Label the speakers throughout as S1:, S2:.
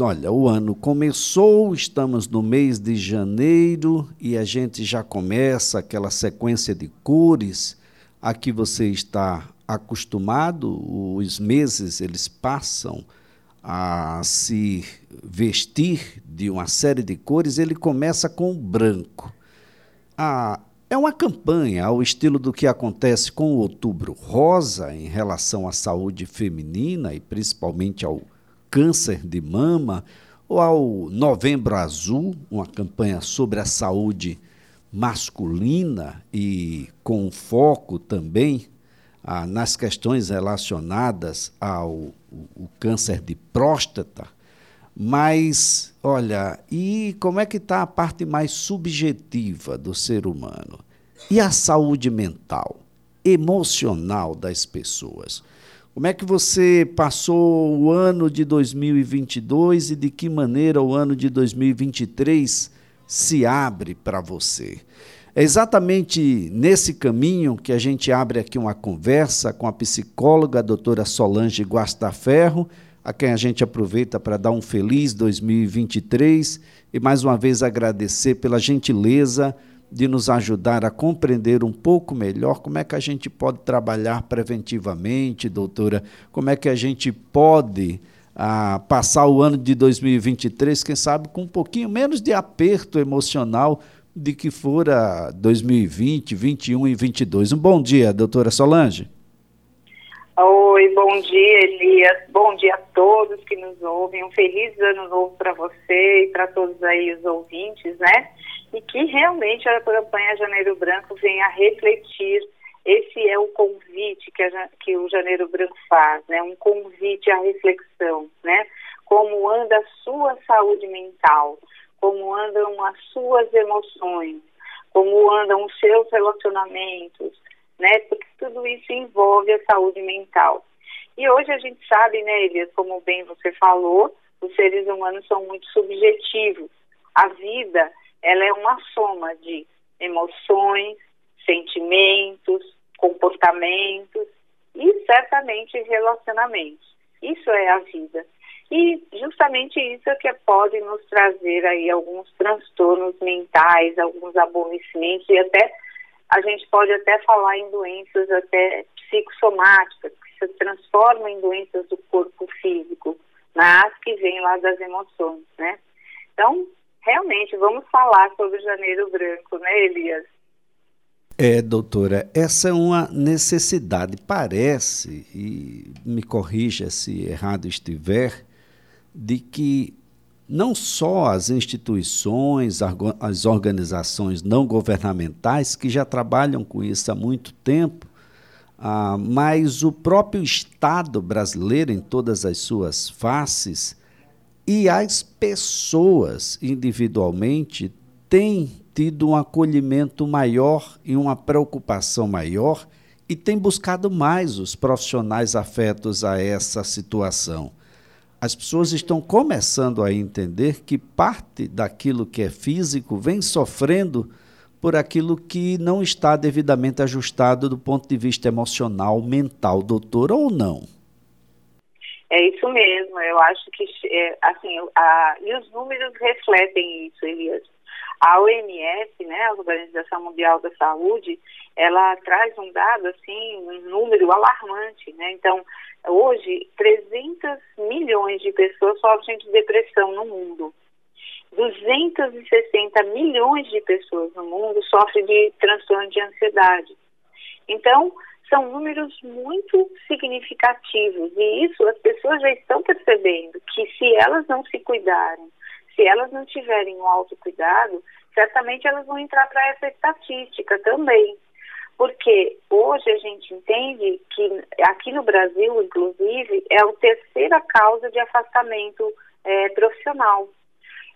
S1: Olha, o ano começou, estamos no mês de janeiro e a gente já começa aquela sequência de cores a que você está acostumado. Os meses eles passam a se vestir de uma série de cores. Ele começa com o branco. Ah, é uma campanha ao estilo do que acontece com o Outubro Rosa em relação à saúde feminina e principalmente ao câncer de mama, ou ao Novembro Azul, uma campanha sobre a saúde masculina e com foco também ah, nas questões relacionadas ao o câncer de próstata. Mas, olha, e como é que está a parte mais subjetiva do ser humano? E a saúde mental, emocional das pessoas? Como é que você passou o ano de 2022 e de que maneira o ano de 2023 se abre para você? É exatamente nesse caminho que a gente abre aqui uma conversa com a psicóloga a doutora Solange Guastaferro, a quem a gente aproveita para dar um feliz 2023 e mais uma vez agradecer pela gentileza de nos ajudar a compreender um pouco melhor como é que a gente pode trabalhar preventivamente, doutora, como é que a gente pode ah, passar o ano de 2023, quem sabe com um pouquinho menos de aperto emocional de que fora 2020, 21 e 22. Um bom dia, doutora Solange.
S2: Oi, bom dia, Elias. Bom dia a todos que nos ouvem. Um feliz ano novo para você e para todos aí os ouvintes, né? E que realmente a campanha Janeiro Branco venha refletir. Esse é o convite que, a, que o Janeiro Branco faz, né? Um convite à reflexão, né? Como anda a sua saúde mental, como andam as suas emoções, como andam os seus relacionamentos, né? Porque tudo isso envolve a saúde mental. E hoje a gente sabe, né, Elias, como bem você falou, os seres humanos são muito subjetivos. A vida ela é uma soma de emoções, sentimentos, comportamentos e certamente relacionamentos. Isso é a vida. E justamente isso é que pode nos trazer aí alguns transtornos mentais, alguns aborrecimentos e até a gente pode até falar em doenças até psicossomáticas, que se transformam em doenças do corpo físico, mas que vêm lá das emoções, né? Então, realmente vamos falar sobre Janeiro Branco, né, Elias?
S1: É, doutora, essa é uma necessidade. Parece, e me corrija se errado estiver, de que não só as instituições, as organizações não governamentais, que já trabalham com isso há muito tempo, ah, mas o próprio Estado brasileiro, em todas as suas faces, e as pessoas individualmente têm tido um acolhimento maior e uma preocupação maior e têm buscado mais os profissionais afetos a essa situação. As pessoas estão começando a entender que parte daquilo que é físico vem sofrendo por aquilo que não está devidamente ajustado do ponto de vista emocional, mental, doutor, ou não?
S2: É isso mesmo, eu acho que, é, assim, a, e os números refletem isso, Elias. A OMS, né, a Organização Mundial da Saúde, ela traz um dado, assim, um número alarmante, né? Então, hoje, 300 milhões de pessoas sofrem de depressão no mundo. 260 milhões de pessoas no mundo sofrem de transtorno de ansiedade. Então, são números muito significativos e isso as pessoas já estão percebendo que se elas não se cuidarem, se elas não tiverem um autocuidado, certamente elas vão entrar para essa estatística também. Porque hoje a gente entende que aqui no Brasil, inclusive, é a terceira causa de afastamento é, profissional.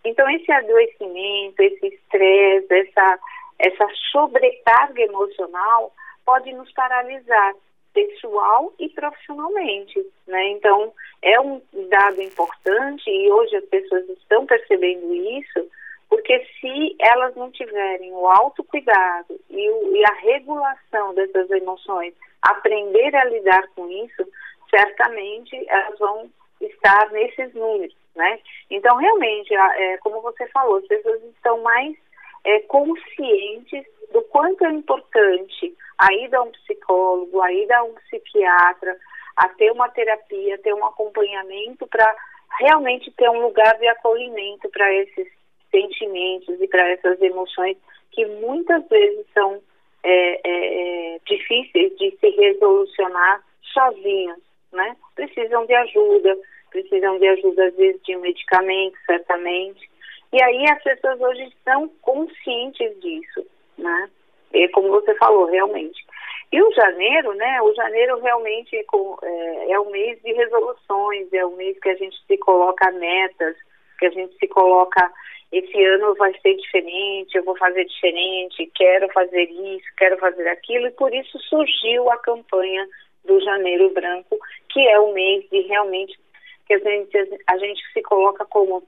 S2: Então, esse adoecimento, esse estresse, essa, essa sobrecarga emocional pode nos paralisar pessoal e profissionalmente, né? Então, é um dado importante e hoje as pessoas estão percebendo isso, porque se elas não tiverem o autocuidado e, o, e a regulação dessas emoções, aprender a lidar com isso, certamente elas vão estar nesses números. né? Então, realmente, é, como você falou, as pessoas estão mais é, conscientes do quanto é importante a ida a um psicólogo, a ida a um psiquiatra, a ter uma terapia, ter um acompanhamento para realmente ter um lugar de acolhimento para esses sentimentos e para essas emoções que muitas vezes são é, é, é difíceis de se resolucionar sozinhos, né? Precisam de ajuda, precisam de ajuda às vezes de um medicamento, certamente. E aí as pessoas hoje estão conscientes disso, né? E como você falou, realmente. E o janeiro, né? O janeiro realmente é, é, o mês de resoluções, é o mês que a gente se coloca metas, que a gente se coloca esse ano vai ser diferente, eu vou fazer diferente, quero fazer isso, quero fazer aquilo, e por isso surgiu a campanha do Janeiro Branco, que é o mês de realmente que a gente, a gente se coloca como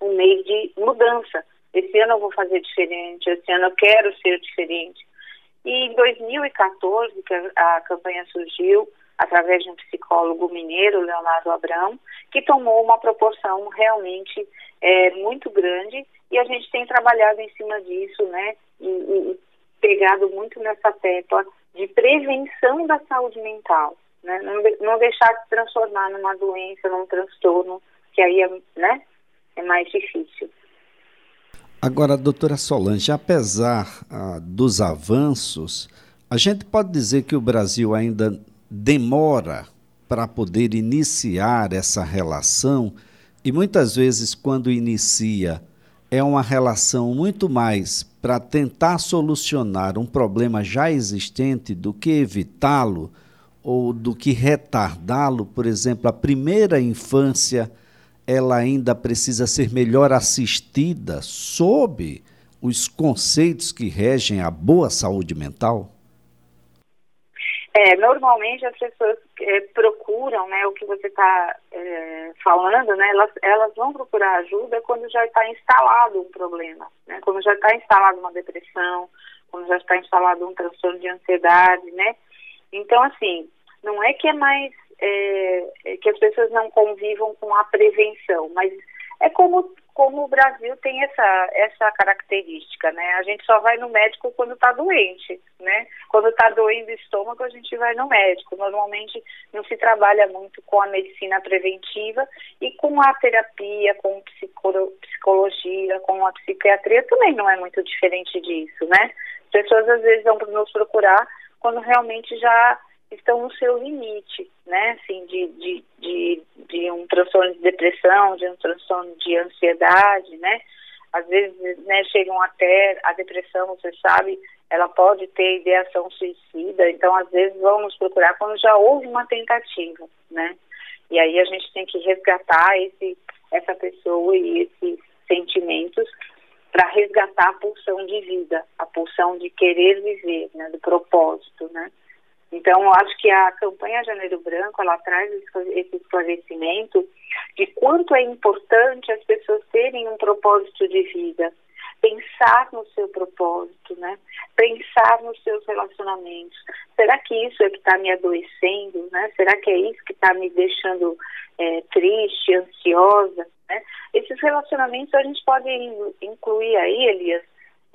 S2: um mês de mudança. Esse ano eu vou fazer diferente, esse ano eu quero ser diferente. E em 2014, que a, a campanha surgiu, através de um psicólogo mineiro, Leonardo Abrão, que tomou uma proporção realmente é, muito grande e a gente tem trabalhado em cima disso, né, e, e pegado muito nessa tecla de prevenção da saúde mental, né, não, não deixar de transformar numa doença, num transtorno, que aí é, né, mais difícil.
S1: Agora, doutora Solange, apesar ah, dos avanços, a gente pode dizer que o Brasil ainda demora para poder iniciar essa relação e muitas vezes, quando inicia, é uma relação muito mais para tentar solucionar um problema já existente do que evitá-lo ou do que retardá-lo. Por exemplo, a primeira infância ela ainda precisa ser melhor assistida sob os conceitos que regem a boa saúde mental?
S2: É, normalmente as pessoas é, procuram, né, o que você está é, falando, né, elas, elas vão procurar ajuda quando já está instalado um problema, né, quando já está instalado uma depressão, quando já está instalado um transtorno de ansiedade, né. Então, assim, não é que é mais é, é que as pessoas não convivam com a prevenção, mas é como como o Brasil tem essa, essa característica, né? A gente só vai no médico quando está doente, né? Quando está doendo o estômago, a gente vai no médico. Normalmente não se trabalha muito com a medicina preventiva e com a terapia, com psicologia, com a psiquiatria também não é muito diferente disso, né? As pessoas às vezes vão nos procurar quando realmente já estão no seu limite, né? Assim, de, de, de, de, um transtorno de depressão, de um transtorno de ansiedade, né? Às vezes, né, chegam até a depressão, você sabe, ela pode ter ideação suicida, então às vezes vamos procurar quando já houve uma tentativa, né? E aí a gente tem que resgatar esse, essa pessoa e esses sentimentos para resgatar a pulsão de vida, a pulsão de querer viver, né, do propósito, né? Então, eu acho que a campanha Janeiro Branco, ela traz esse esclarecimento de quanto é importante as pessoas terem um propósito de vida, pensar no seu propósito, né? Pensar nos seus relacionamentos. Será que isso é que está me adoecendo, né? Será que é isso que está me deixando é, triste, ansiosa, né? Esses relacionamentos a gente pode incluir aí, Elias,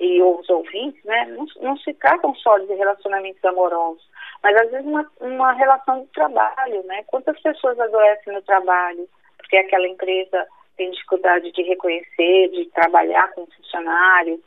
S2: e os ouvintes, né? Não, não se tratam só de relacionamentos amorosos, mas às vezes uma, uma relação de trabalho, né? Quantas pessoas adoecem no trabalho porque aquela empresa tem dificuldade de reconhecer, de trabalhar com o funcionário,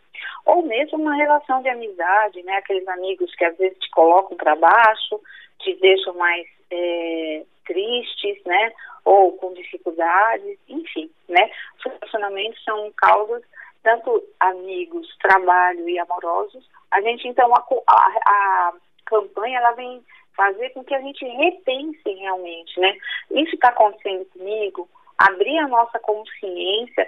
S2: ou mesmo uma relação de amizade, né? Aqueles amigos que às vezes te colocam para baixo, te deixam mais é, tristes, né? Ou com dificuldades, enfim, né? Os relacionamentos são causas tanto amigos, trabalho e amorosos. A gente então a, a, a campanha ela vem fazer com que a gente repense realmente, né? Isso está acontecendo comigo, abrir a nossa consciência.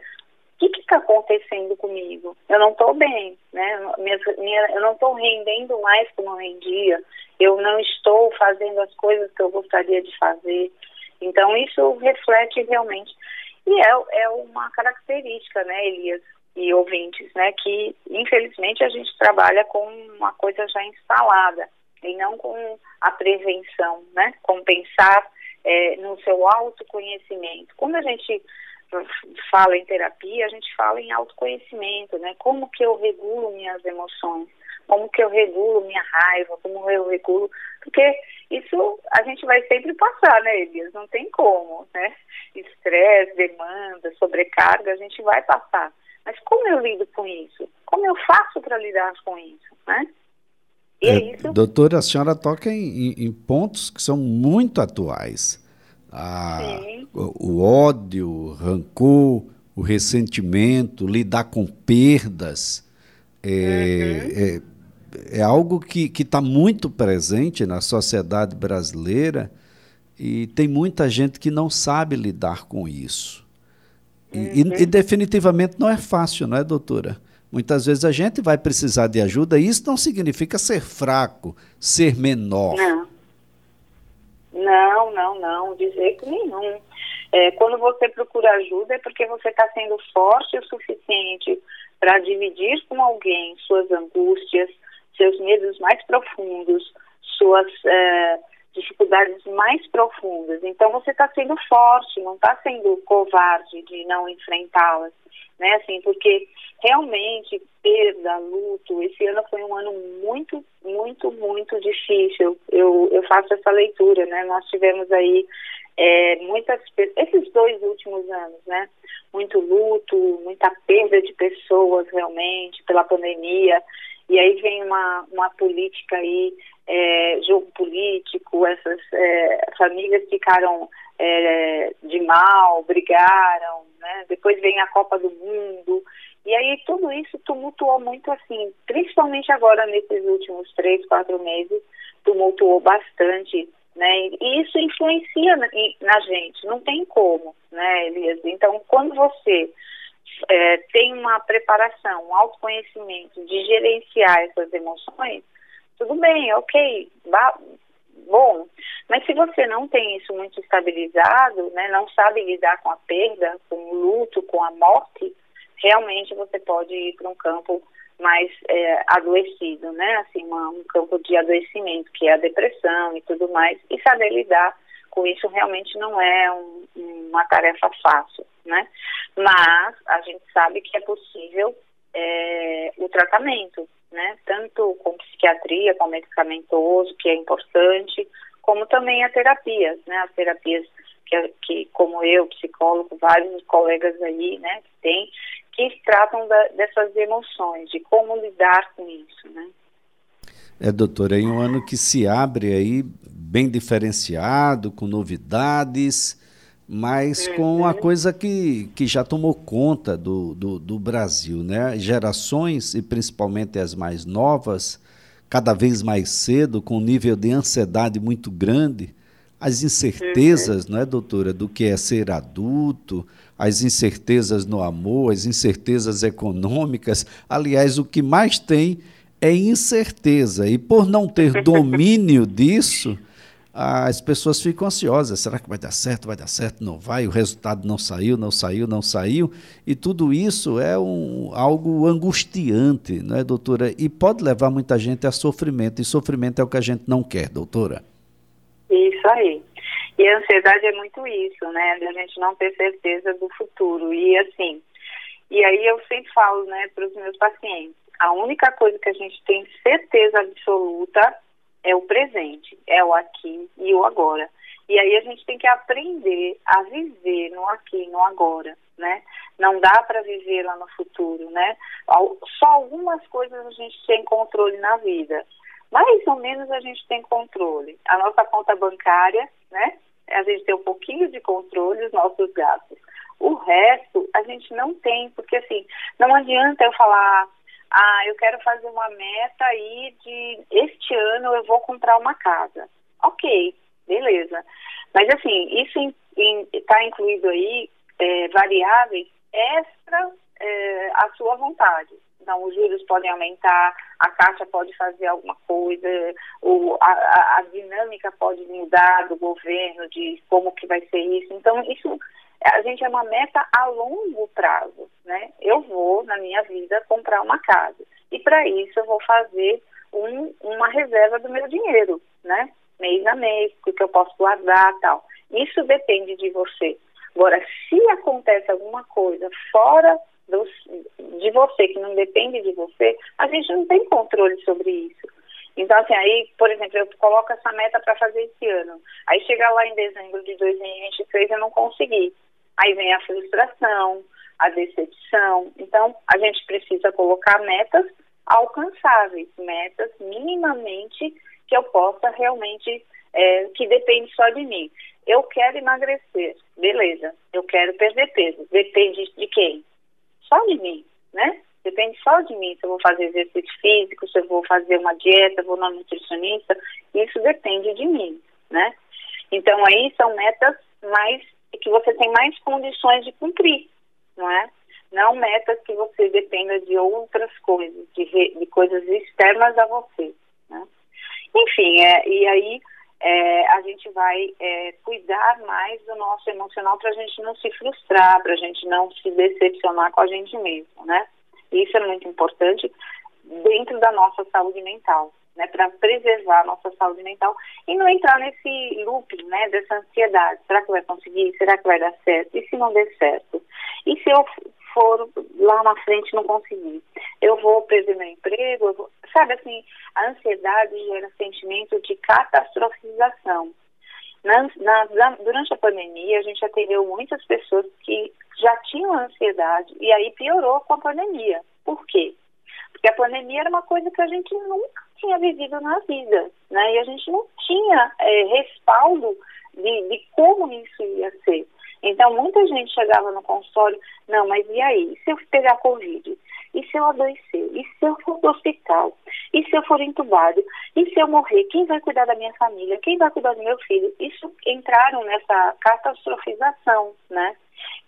S2: O que está acontecendo comigo? Eu não estou bem, né? Minha, minha, eu não estou rendendo mais como eu rendia. Eu não estou fazendo as coisas que eu gostaria de fazer. Então, isso reflete realmente. E é, é uma característica, né, Elias? E ouvintes, né, que infelizmente a gente trabalha com uma coisa já instalada e não com a prevenção, né? Com pensar é, no seu autoconhecimento. Quando a gente fala em terapia, a gente fala em autoconhecimento, né? Como que eu regulo minhas emoções? Como que eu regulo minha raiva? Como eu regulo... Porque isso a gente vai sempre passar, né, Elias? Não tem como, né? Estresse, demanda, sobrecarga, a gente vai passar. Mas como eu lido com isso? Como eu faço para lidar com isso, né?
S1: E é, é isso. Doutora, a senhora toca em, em, em pontos que são muito atuais. Ah, o, o, ódio, o rancor, o ressentimento, lidar com perdas. É, uhum. é, é algo que está muito presente na sociedade brasileira e tem muita gente que não sabe lidar com isso. E, uhum. e, e definitivamente não é fácil, não é, doutora? Muitas vezes a gente vai precisar de ajuda e isso não significa ser fraco, ser menor.
S2: Não. Não, não, não, de jeito nenhum. É, quando você procura ajuda é porque você está sendo forte o suficiente para dividir com alguém suas angústias, seus medos mais profundos, suas é, dificuldades mais profundas. Então você está sendo forte, não está sendo covarde de não enfrentá-las né? Assim, porque realmente perda, luto, esse ano foi um ano muito, muito, muito difícil. Eu, eu faço essa leitura, né? Nós tivemos aí é, muitas esses dois últimos anos, né? Muito luto, muita perda de pessoas realmente pela pandemia. E aí vem uma, uma política aí, é, jogo político, essas é, famílias ficaram é, de mal, brigaram, né? Depois vem a Copa do Mundo. E aí tudo isso tumultuou muito assim, principalmente agora nesses últimos três, quatro meses, tumultuou bastante, né? E isso influencia na, na gente, não tem como, né, Elias? Então, quando você é, tem uma preparação, um autoconhecimento de gerenciar essas emoções, tudo bem, ok, bom. Mas se você não tem isso muito estabilizado, né, não sabe lidar com a perda, com o luto, com a morte, realmente você pode ir para um campo mais é, adoecido, né? Assim, uma, um campo de adoecimento, que é a depressão e tudo mais. E saber lidar com isso realmente não é um, uma tarefa fácil, né? Mas a gente sabe que é possível é, o tratamento, né? Tanto com psiquiatria, com medicamentoso, que é importante, como também a terapias, né? As terapias que, que como eu, psicólogo, vários colegas aí, né, que tem, que tratam da, dessas emoções, de como lidar com isso, né?
S1: É, doutora, é um ano que se abre aí bem diferenciado, com novidades, mas uhum. com uma coisa que, que já tomou conta do, do, do, Brasil, né? Gerações, e principalmente as mais novas, cada vez mais cedo, com um nível de ansiedade muito grande, as incertezas, uhum. não é, doutora, do que é ser adulto, as incertezas no amor, as incertezas econômicas. Aliás, o que mais tem é incerteza. E por não ter domínio disso, as pessoas ficam ansiosas. Será que vai dar certo? Vai dar certo? Não vai? O resultado não saiu, não saiu, não saiu. E tudo isso é um, algo angustiante, não é, doutora? E pode levar muita gente a sofrimento. E sofrimento é o que a gente não quer, doutora.
S2: Isso aí. E a ansiedade é muito isso, né? De a gente não ter certeza do futuro. E assim, e aí eu sempre falo, né, para os meus pacientes, a única coisa que a gente tem certeza absoluta é o presente, é o aqui e o agora. E aí a gente tem que aprender a viver no aqui no agora, né? Não dá para viver lá no futuro, né? Só algumas coisas a gente tem controle na vida. Mais ou menos a gente tem controle. A nossa conta bancária, né? A gente tem um pouquinho de controle dos nossos gastos. O resto a gente não tem, porque assim, não adianta eu falar ah, eu quero fazer uma meta aí de este ano eu vou comprar uma casa. Ok, beleza. Mas assim, isso está in, incluído aí é, variáveis extra é, à sua vontade. Então, os juros podem aumentar, a caixa pode fazer alguma coisa, a, a, a dinâmica pode mudar do governo, de como que vai ser isso. Então, isso a gente é uma meta a longo prazo, né? Eu vou, na minha vida, comprar uma casa. E para isso eu vou fazer um, uma reserva do meu dinheiro, né? Mês a mês, porque eu posso guardar tal. Isso depende de você. Agora, se acontece alguma coisa fora dos, de você, que não depende de você, a gente não tem controle sobre isso. Então, assim, aí, por exemplo, eu coloco essa meta para fazer esse ano. Aí chega lá em dezembro de 2023 eu não consegui. Aí vem a frustração, a decepção. Então, a gente precisa colocar metas alcançáveis, metas minimamente que eu possa realmente, é, que depende só de mim. Eu quero emagrecer, beleza. Eu quero perder peso, depende de quem? Só de mim, né? Depende só de mim se eu vou fazer exercício físico, se eu vou fazer uma dieta, vou na nutricionista, isso depende de mim, né? Então aí são metas mais que você tem mais condições de cumprir, não é? Não metas que você dependa de outras coisas, de, de coisas externas a você, né? Enfim, é, e aí é, a gente vai é, cuidar mais do nosso emocional para a gente não se frustrar, para a gente não se decepcionar com a gente mesmo, né? Isso é muito importante dentro da nossa saúde mental, né? Para preservar a nossa saúde mental e não entrar nesse loop, né? Dessa ansiedade. Será que vai conseguir? Será que vai dar certo? E se não der certo? E se eu for lá na frente não conseguir? Eu vou perder meu emprego? Vou... Sabe assim, a ansiedade gera sentimento de catastrofização. Na, na, durante a pandemia, a gente atendeu muitas pessoas que já tinham ansiedade e aí piorou com a pandemia. Por quê? Porque a pandemia era uma coisa que a gente nunca tinha vivido na vida, né? E a gente não tinha é, respaldo de, de como isso ia ser. Então, muita gente chegava no consultório, não, mas e aí? E se eu pegar Covid? E se eu adoecer? E se eu for do hospital? E se eu for entubado? E se eu morrer? Quem vai cuidar da minha família? Quem vai cuidar do meu filho? Isso entraram nessa catastrofização, né?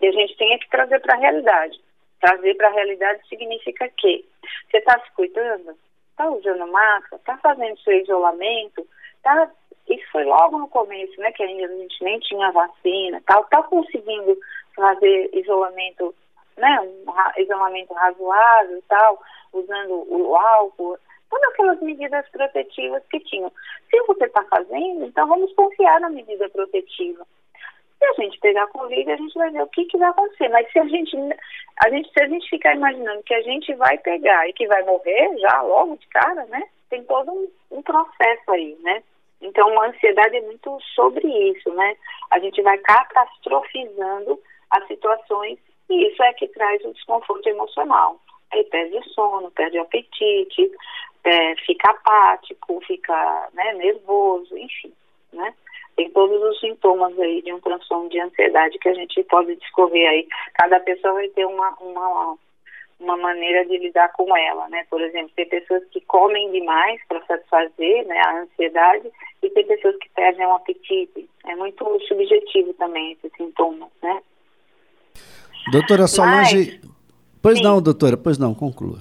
S2: E a gente tem que trazer para a realidade. Trazer para a realidade significa que você está se cuidando, está usando máscara, está fazendo seu isolamento, tá isso foi logo no começo, né, que ainda a gente nem tinha vacina, tal, tá conseguindo fazer isolamento, né, um isolamento razoável e tal, usando o álcool, todas aquelas medidas protetivas que tinham. Se você está fazendo, então vamos confiar na medida protetiva. Se a gente pegar Covid, a gente vai ver o que, que vai acontecer. Mas se a gente, a gente, se a gente ficar imaginando que a gente vai pegar e que vai morrer já logo de cara, né? Tem todo um, um processo aí, né? Então, a ansiedade é muito sobre isso, né? A gente vai catastrofizando as situações e isso é que traz o desconforto emocional. Aí perde o sono, perde o apetite, é, fica apático, fica né, nervoso, enfim, né? Tem todos os sintomas aí de um transtorno de ansiedade que a gente pode discorrer aí. Cada pessoa vai ter uma, uma uma maneira de lidar com ela, né? Por exemplo, tem pessoas que comem demais para satisfazer né, a ansiedade e tem pessoas que perdem o apetite. É muito subjetivo também esse sintoma, né?
S1: Doutora Solange, Mas, pois sim. não, doutora, pois não, conclua.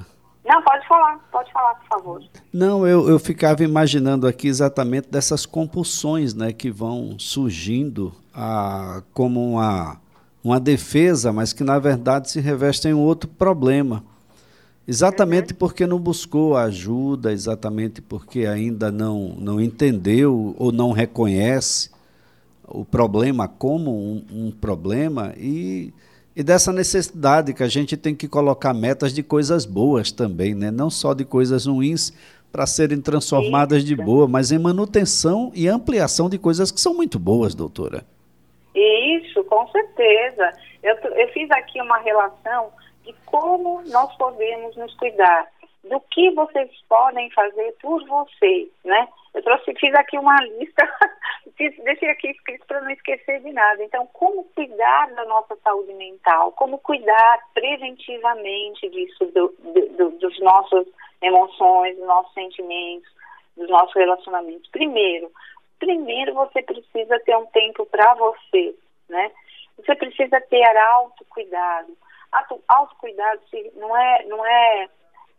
S2: Falar, pode falar, por favor.
S1: Não, eu, eu ficava imaginando aqui exatamente dessas compulsões, né, que vão surgindo a, como uma uma defesa, mas que na verdade se reveste em outro problema. Exatamente uhum. porque não buscou ajuda, exatamente porque ainda não, não entendeu ou não reconhece o problema como um, um problema e, e dessa necessidade que a gente tem que colocar metas de coisas boas também, né? não só de coisas ruins para serem transformadas Isso. de boa, mas em manutenção e ampliação de coisas que são muito boas, doutora.
S2: Isso, com certeza. Eu, eu fiz aqui uma relação de como nós podemos nos cuidar, do que vocês podem fazer por vocês, né? Eu trouxe, fiz aqui uma lista, fiz, deixei aqui escrito para não esquecer de nada. Então, como cuidar da nossa saúde mental, como cuidar preventivamente disso, do, do, dos nossos emoções, dos nossos sentimentos, dos nossos relacionamentos. Primeiro, primeiro você precisa ter um tempo para você, né? Você precisa ter autocuidado. Autocuidado não é, não é,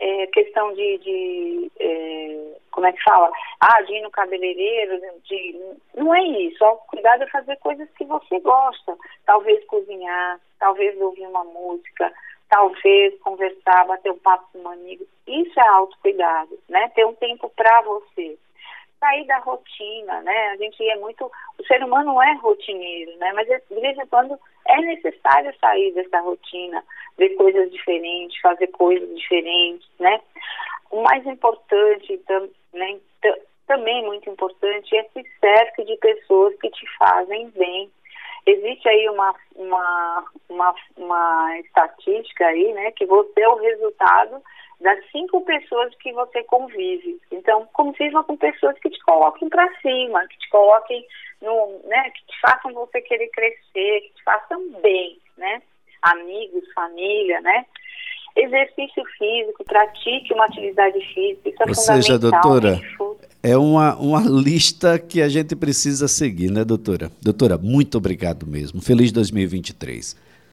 S2: é questão de, de é, como é que fala? Ah, de ir no cabeleireiro, de, não é isso. Autocuidado é fazer coisas que você gosta. Talvez cozinhar, talvez ouvir uma música, talvez conversar, bater um papo com um amigo. Isso é autocuidado, né? Ter um tempo para você sair da rotina, né? A gente é muito, o ser humano não é rotineiro, né? Mas de vez em quando é necessário sair dessa rotina, ver coisas diferentes, fazer coisas diferentes, né? O mais importante, né, também muito importante, é se cerque de pessoas que te fazem bem. Existe aí uma, uma, uma, uma estatística aí, né, que você é o resultado das cinco pessoas que você convive. Então, conviva com pessoas que te coloquem para cima, que te coloquem no, né, que te façam você querer crescer, que te façam bem, né? Amigos, família, né? Exercício físico, pratique uma atividade física, isso é
S1: Ou seja, doutora, é uma, uma lista que a gente precisa seguir, né, doutora? Doutora, muito obrigado mesmo. Feliz 2023.